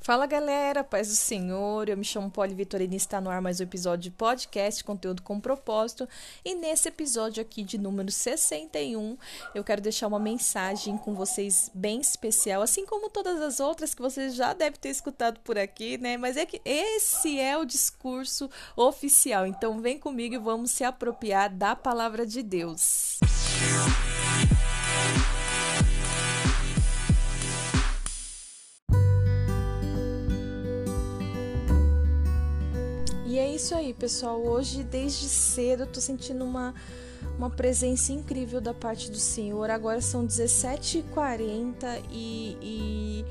Fala galera, paz do Senhor, eu me chamo Poli Vitorina e está no ar mais um episódio de podcast, conteúdo com propósito. E nesse episódio aqui de número 61, eu quero deixar uma mensagem com vocês bem especial, assim como todas as outras que vocês já devem ter escutado por aqui, né? Mas é que esse é o discurso oficial, então vem comigo e vamos se apropriar da palavra de Deus. Música isso aí, pessoal. Hoje, desde cedo, eu tô sentindo uma, uma presença incrível da parte do Senhor. Agora são 17h40 e, e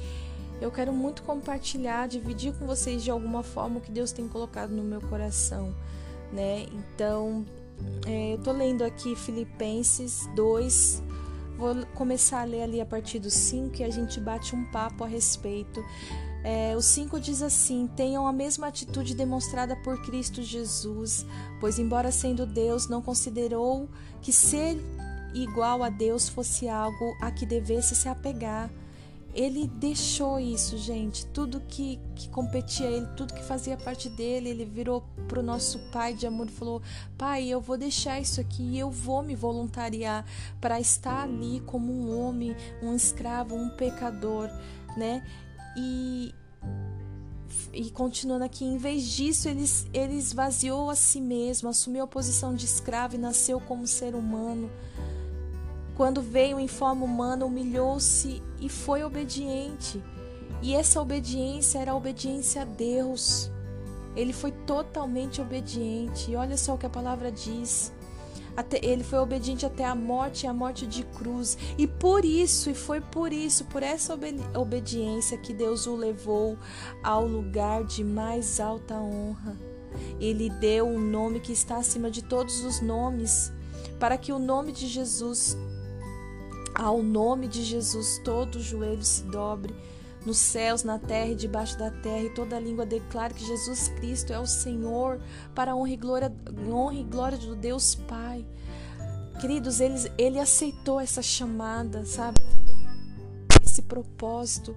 eu quero muito compartilhar, dividir com vocês de alguma forma o que Deus tem colocado no meu coração, né? Então, é, eu tô lendo aqui Filipenses 2. Vou começar a ler ali a partir do 5 e a gente bate um papo a respeito. É, o 5 diz assim: tenham a mesma atitude demonstrada por Cristo Jesus, pois, embora sendo Deus, não considerou que ser igual a Deus fosse algo a que devesse se apegar. Ele deixou isso, gente. Tudo que, que competia ele, tudo que fazia parte dele, ele virou para o nosso pai de amor e falou: Pai, eu vou deixar isso aqui e eu vou me voluntariar para estar ali como um homem, um escravo, um pecador, né? E, e continuando aqui, em vez disso, ele, ele esvaziou a si mesmo, assumiu a posição de escravo e nasceu como ser humano. Quando veio em forma humana, humilhou-se e foi obediente. E essa obediência era a obediência a Deus. Ele foi totalmente obediente. E olha só o que a palavra diz. Até, ele foi obediente até a morte e a morte de cruz. E por isso, e foi por isso, por essa obediência que Deus o levou ao lugar de mais alta honra. Ele deu um nome que está acima de todos os nomes, para que o nome de Jesus, ao nome de Jesus, todo joelho se dobre nos céus, na terra e debaixo da terra, e toda língua declare que Jesus Cristo é o Senhor, para a honra e glória, honra e glória do Deus Pai. Queridos, ele, ele aceitou essa chamada, sabe? Esse propósito.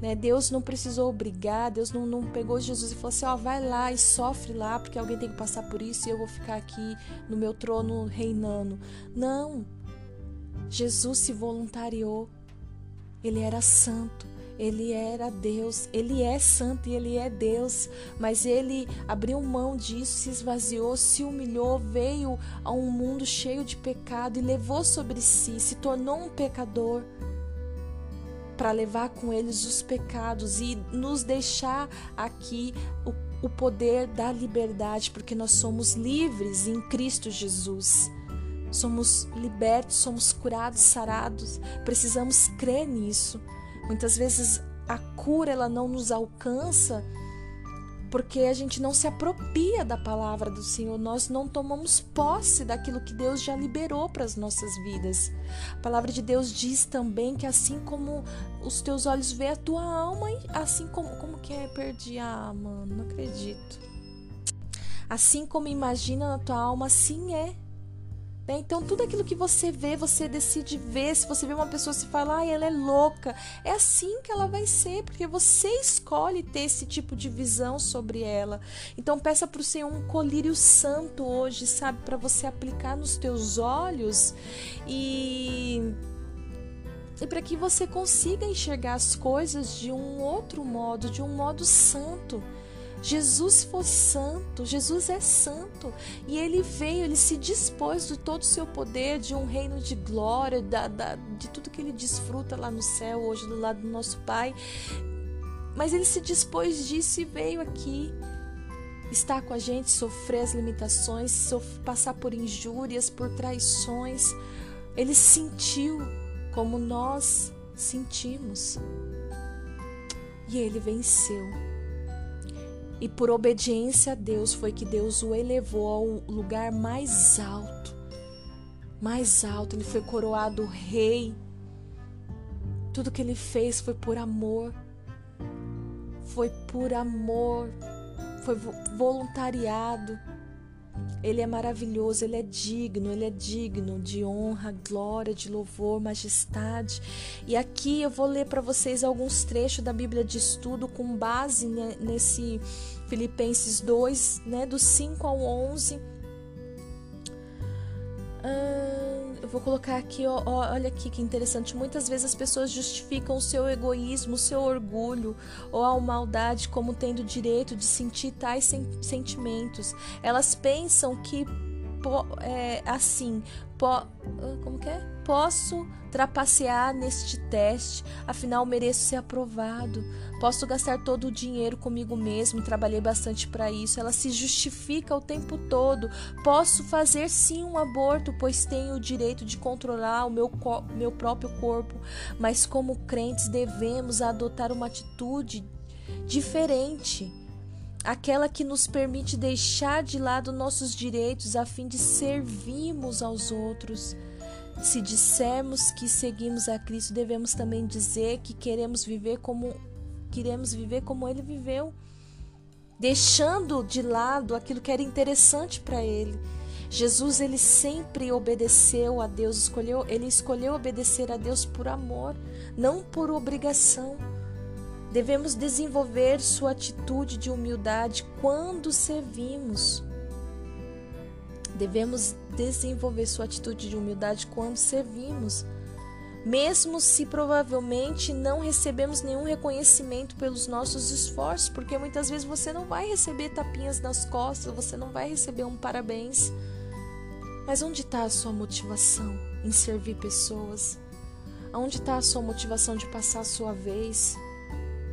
Né? Deus não precisou obrigar, Deus não, não pegou Jesus e falou assim: ó, vai lá e sofre lá, porque alguém tem que passar por isso e eu vou ficar aqui no meu trono reinando. Não. Jesus se voluntariou. Ele era santo. Ele era Deus, ele é santo e ele é Deus, mas ele abriu mão disso, se esvaziou, se humilhou, veio a um mundo cheio de pecado e levou sobre si, se tornou um pecador para levar com eles os pecados e nos deixar aqui o, o poder da liberdade, porque nós somos livres em Cristo Jesus. Somos libertos, somos curados, sarados. Precisamos crer nisso. Muitas vezes a cura ela não nos alcança porque a gente não se apropria da palavra do Senhor, nós não tomamos posse daquilo que Deus já liberou para as nossas vidas. A palavra de Deus diz também que assim como os teus olhos veem a tua alma, assim como como que é perdi a alma, não acredito. Assim como imagina na tua alma, assim é. Né? Então, tudo aquilo que você vê, você decide ver. Se você vê uma pessoa se fala, ela é louca, é assim que ela vai ser, porque você escolhe ter esse tipo de visão sobre ela. Então, peça para o Senhor um colírio santo hoje, sabe, para você aplicar nos teus olhos e e para que você consiga enxergar as coisas de um outro modo, de um modo santo. Jesus foi santo, Jesus é santo e ele veio, ele se dispôs de todo o seu poder, de um reino de glória, da, da, de tudo que ele desfruta lá no céu, hoje do lado do nosso Pai. Mas ele se dispôs disso e veio aqui estar com a gente, sofrer as limitações, sofrer, passar por injúrias, por traições. Ele sentiu como nós sentimos e ele venceu. E por obediência a Deus foi que Deus o elevou ao lugar mais alto. Mais alto, ele foi coroado rei. Tudo que ele fez foi por amor. Foi por amor. Foi voluntariado. Ele é maravilhoso, ele é digno, ele é digno de honra, glória, de louvor, majestade. E aqui eu vou ler para vocês alguns trechos da Bíblia de estudo com base nesse Filipenses 2, né, do 5 ao 11. Hum, eu vou colocar aqui, ó, ó, olha aqui que interessante. Muitas vezes as pessoas justificam o seu egoísmo, o seu orgulho ou a maldade como tendo direito de sentir tais sen sentimentos. Elas pensam que é, assim, po, como que é? Posso trapacear neste teste, afinal mereço ser aprovado. Posso gastar todo o dinheiro comigo mesmo, trabalhei bastante para isso. Ela se justifica o tempo todo. Posso fazer sim um aborto, pois tenho o direito de controlar o meu, meu próprio corpo, mas como crentes devemos adotar uma atitude diferente aquela que nos permite deixar de lado nossos direitos a fim de servirmos aos outros. Se dissermos que seguimos a Cristo, devemos também dizer que queremos viver como queremos viver como ele viveu, deixando de lado aquilo que era interessante para ele. Jesus ele sempre obedeceu a Deus, escolheu, ele escolheu obedecer a Deus por amor, não por obrigação. Devemos desenvolver sua atitude de humildade quando servimos. Devemos desenvolver sua atitude de humildade quando servimos, mesmo se provavelmente não recebemos nenhum reconhecimento pelos nossos esforços, porque muitas vezes você não vai receber tapinhas nas costas, você não vai receber um parabéns. Mas onde está a sua motivação em servir pessoas? Onde está a sua motivação de passar a sua vez?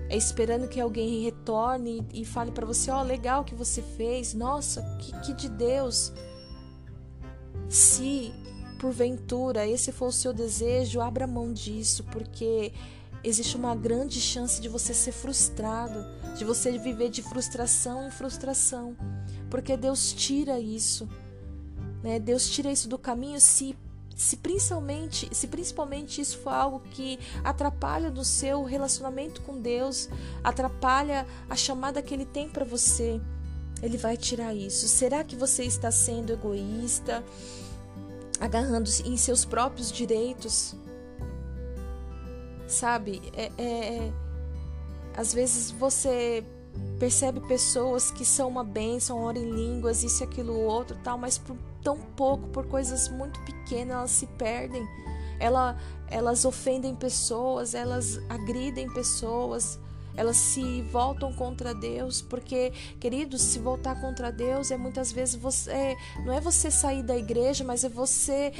É esperando que alguém retorne e fale para você: ó, oh, legal que você fez, nossa, que, que de Deus. Se porventura esse for o seu desejo, abra mão disso, porque existe uma grande chance de você ser frustrado, de você viver de frustração em frustração, porque Deus tira isso. Né? Deus tira isso do caminho se se principalmente, se principalmente isso for algo que atrapalha no seu relacionamento com Deus, atrapalha a chamada que ele tem para você, ele vai tirar isso. Será que você está sendo egoísta, agarrando em seus próprios direitos? Sabe, é, é, é às vezes você percebe pessoas que são uma bênção, oram em línguas, isso, aquilo, outro, tal, mas por tão pouco, por coisas muito pequenas, elas se perdem. Ela, elas ofendem pessoas, elas agridem pessoas, elas se voltam contra Deus, porque, queridos, se voltar contra Deus é muitas vezes você, é, não é você sair da igreja, mas é você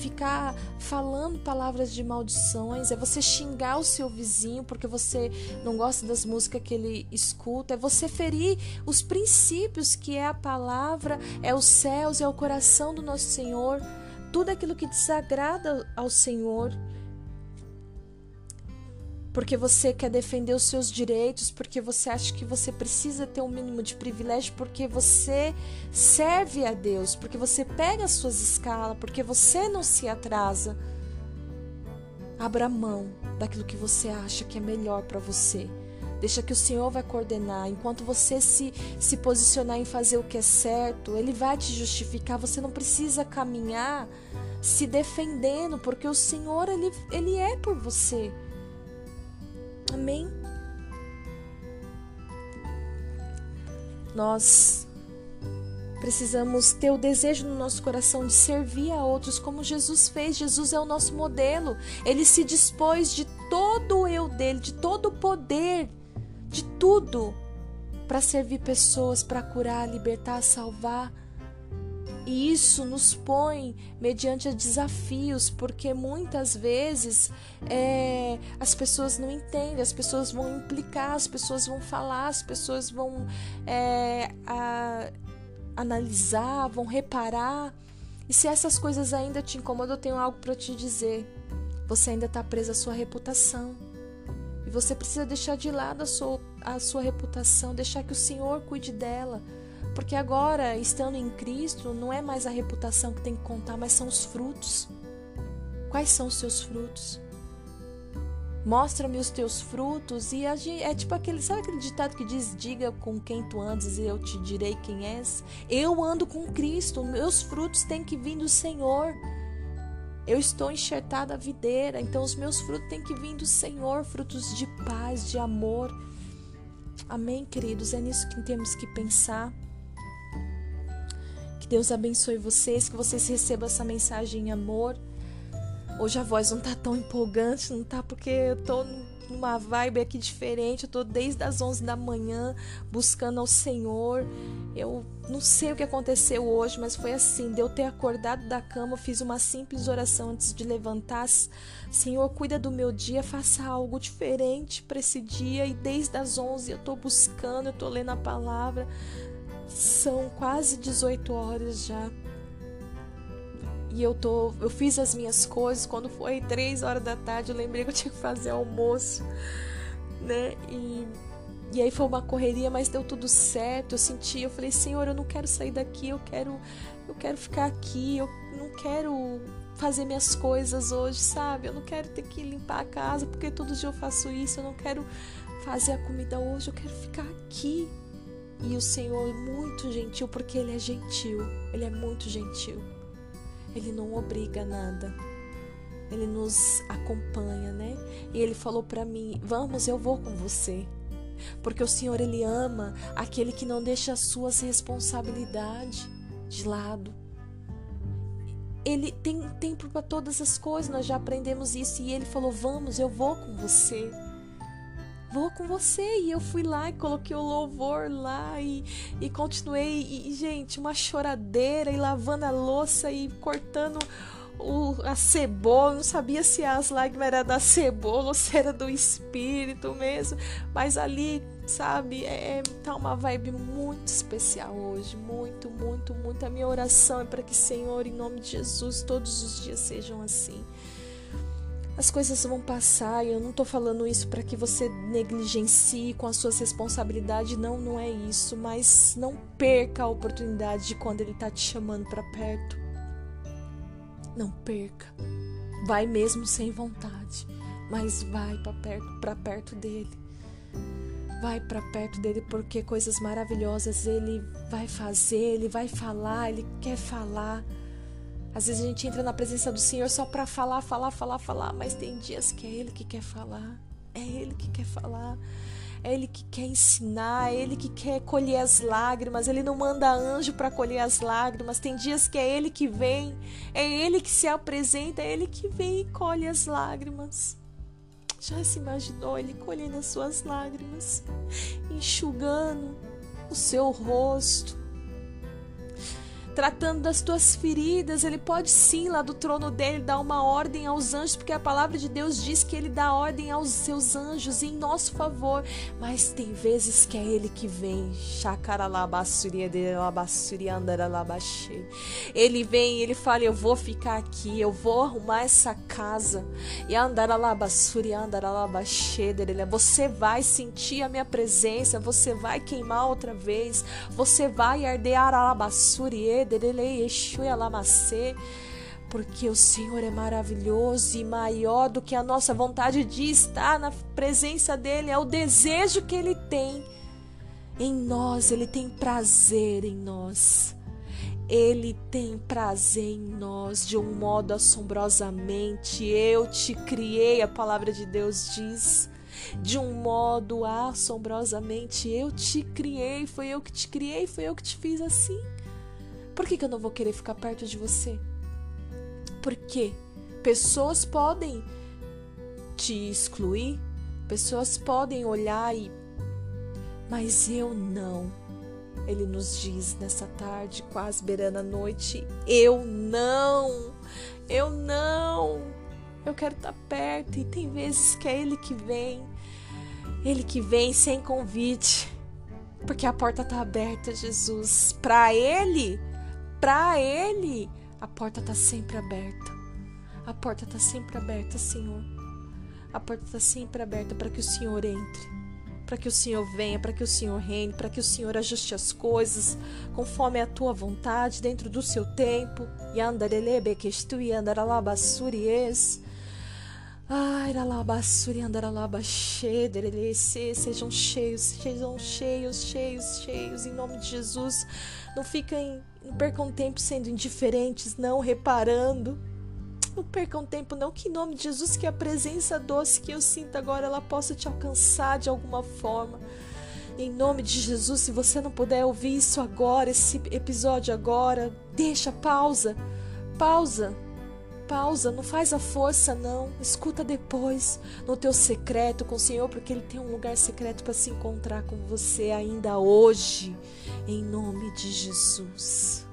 ficar falando palavras de maldições, é você xingar o seu vizinho porque você não gosta das músicas que ele escuta, é você ferir os princípios que é a palavra, é os céus, é o coração do nosso Senhor, tudo aquilo que desagrada ao Senhor porque você quer defender os seus direitos, porque você acha que você precisa ter um mínimo de privilégio, porque você serve a Deus, porque você pega as suas escalas, porque você não se atrasa. Abra mão daquilo que você acha que é melhor para você. Deixa que o Senhor vai coordenar. Enquanto você se, se posicionar em fazer o que é certo, Ele vai te justificar. Você não precisa caminhar se defendendo, porque o Senhor, Ele, ele é por você. Amém? Nós precisamos ter o desejo no nosso coração de servir a outros como Jesus fez. Jesus é o nosso modelo. Ele se dispôs de todo o eu dele, de todo o poder, de tudo para servir pessoas, para curar, libertar, salvar. E isso nos põe mediante desafios, porque muitas vezes é, as pessoas não entendem, as pessoas vão implicar, as pessoas vão falar, as pessoas vão é, a, analisar, vão reparar. E se essas coisas ainda te incomodam, eu tenho algo para te dizer. Você ainda está presa à sua reputação. E você precisa deixar de lado a sua, a sua reputação, deixar que o Senhor cuide dela. Porque agora, estando em Cristo, não é mais a reputação que tem que contar, mas são os frutos. Quais são os seus frutos? Mostra-me os teus frutos. E é tipo aquele, sabe aquele ditado que diz: Diga com quem tu andas e eu te direi quem és? Eu ando com Cristo, meus frutos têm que vir do Senhor. Eu estou enxertada a videira, então os meus frutos têm que vir do Senhor frutos de paz, de amor. Amém, queridos? É nisso que temos que pensar. Que Deus abençoe vocês, que vocês recebam essa mensagem em amor. Hoje a voz não tá tão empolgante, não tá? Porque eu tô numa vibe aqui diferente. Eu tô desde as 11 da manhã buscando ao Senhor. Eu não sei o que aconteceu hoje, mas foi assim: de eu ter acordado da cama, fiz uma simples oração antes de levantar. Senhor, cuida do meu dia, faça algo diferente para esse dia. E desde as 11 eu tô buscando, eu tô lendo a palavra. São quase 18 horas já e eu tô, eu fiz as minhas coisas. Quando foi três horas da tarde, eu lembrei que eu tinha que fazer almoço, né? E, e aí foi uma correria, mas deu tudo certo. Eu senti, eu falei, Senhor, eu não quero sair daqui, eu quero, eu quero ficar aqui, eu não quero fazer minhas coisas hoje, sabe? Eu não quero ter que limpar a casa, porque todo dia eu faço isso, eu não quero fazer a comida hoje, eu quero ficar aqui. E o Senhor é muito gentil, porque Ele é gentil, Ele é muito gentil. Ele não obriga nada. Ele nos acompanha, né? E ele falou para mim: "Vamos, eu vou com você". Porque o Senhor ele ama aquele que não deixa as suas responsabilidades de lado. Ele tem tempo para todas as coisas, nós já aprendemos isso e ele falou: "Vamos, eu vou com você" vou com você. E eu fui lá e coloquei o louvor lá e, e continuei. E, gente, uma choradeira e lavando a louça e cortando o, a cebola. Não sabia se as lágrimas eram da cebola ou se era do espírito mesmo. Mas ali, sabe, é, tá uma vibe muito especial hoje. Muito, muito, muito. A minha oração é para que, Senhor, em nome de Jesus, todos os dias sejam assim as coisas vão passar e eu não estou falando isso para que você negligencie com as suas responsabilidades, não, não é isso, mas não perca a oportunidade de quando ele está te chamando para perto. Não perca. Vai mesmo sem vontade, mas vai para perto, para perto dele. Vai para perto dele porque coisas maravilhosas ele vai fazer, ele vai falar, ele quer falar. Às vezes a gente entra na presença do Senhor só para falar, falar, falar, falar, mas tem dias que é Ele que quer falar, é Ele que quer falar, é Ele que quer ensinar, é Ele que quer colher as lágrimas. Ele não manda anjo para colher as lágrimas. Tem dias que é Ele que vem, é Ele que se apresenta, é Ele que vem e colhe as lágrimas. Já se imaginou Ele colhendo as suas lágrimas, enxugando o seu rosto? Tratando das tuas feridas, ele pode sim lá do trono dele dar uma ordem aos anjos, porque a palavra de Deus diz que ele dá ordem aos seus anjos em nosso favor, mas tem vezes que é ele que vem. Ele vem e ele fala: Eu vou ficar aqui, eu vou arrumar essa casa. E você vai sentir a minha presença, você vai queimar outra vez, você vai arabassuri porque o Senhor é maravilhoso e maior do que a nossa vontade de estar na presença dEle, é o desejo que Ele tem em nós, Ele tem prazer em nós. Ele tem prazer em nós de um modo assombrosamente. Eu te criei, a palavra de Deus diz. De um modo assombrosamente, eu te criei, foi eu que te criei, foi eu que te fiz assim. Por que, que eu não vou querer ficar perto de você? Porque pessoas podem te excluir, pessoas podem olhar e. Mas eu não. Ele nos diz nessa tarde, quase beirando a noite: Eu não, eu não. Eu quero estar perto. E tem vezes que é Ele que vem, Ele que vem sem convite, porque a porta está aberta, Jesus. Para Ele para Ele, a porta está sempre aberta. A porta está sempre aberta, Senhor. A porta está sempre aberta para que o Senhor entre, para que o Senhor venha, para que o Senhor reine, para que o Senhor ajuste as coisas conforme a tua vontade, dentro do seu tempo. E andarelebe que tu e andaralabassuries. Sejam cheios, sejam cheios, cheios, cheios, em nome de Jesus. Não fiquem, não percam tempo sendo indiferentes, não reparando. Não percam tempo, não. Que em nome de Jesus, que a presença doce que eu sinto agora ela possa te alcançar de alguma forma. Em nome de Jesus, se você não puder ouvir isso agora, esse episódio agora, deixa, pausa, pausa pausa, não faz a força não, escuta depois, no teu secreto com o Senhor, porque Ele tem um lugar secreto para se encontrar com você ainda hoje, em nome de Jesus.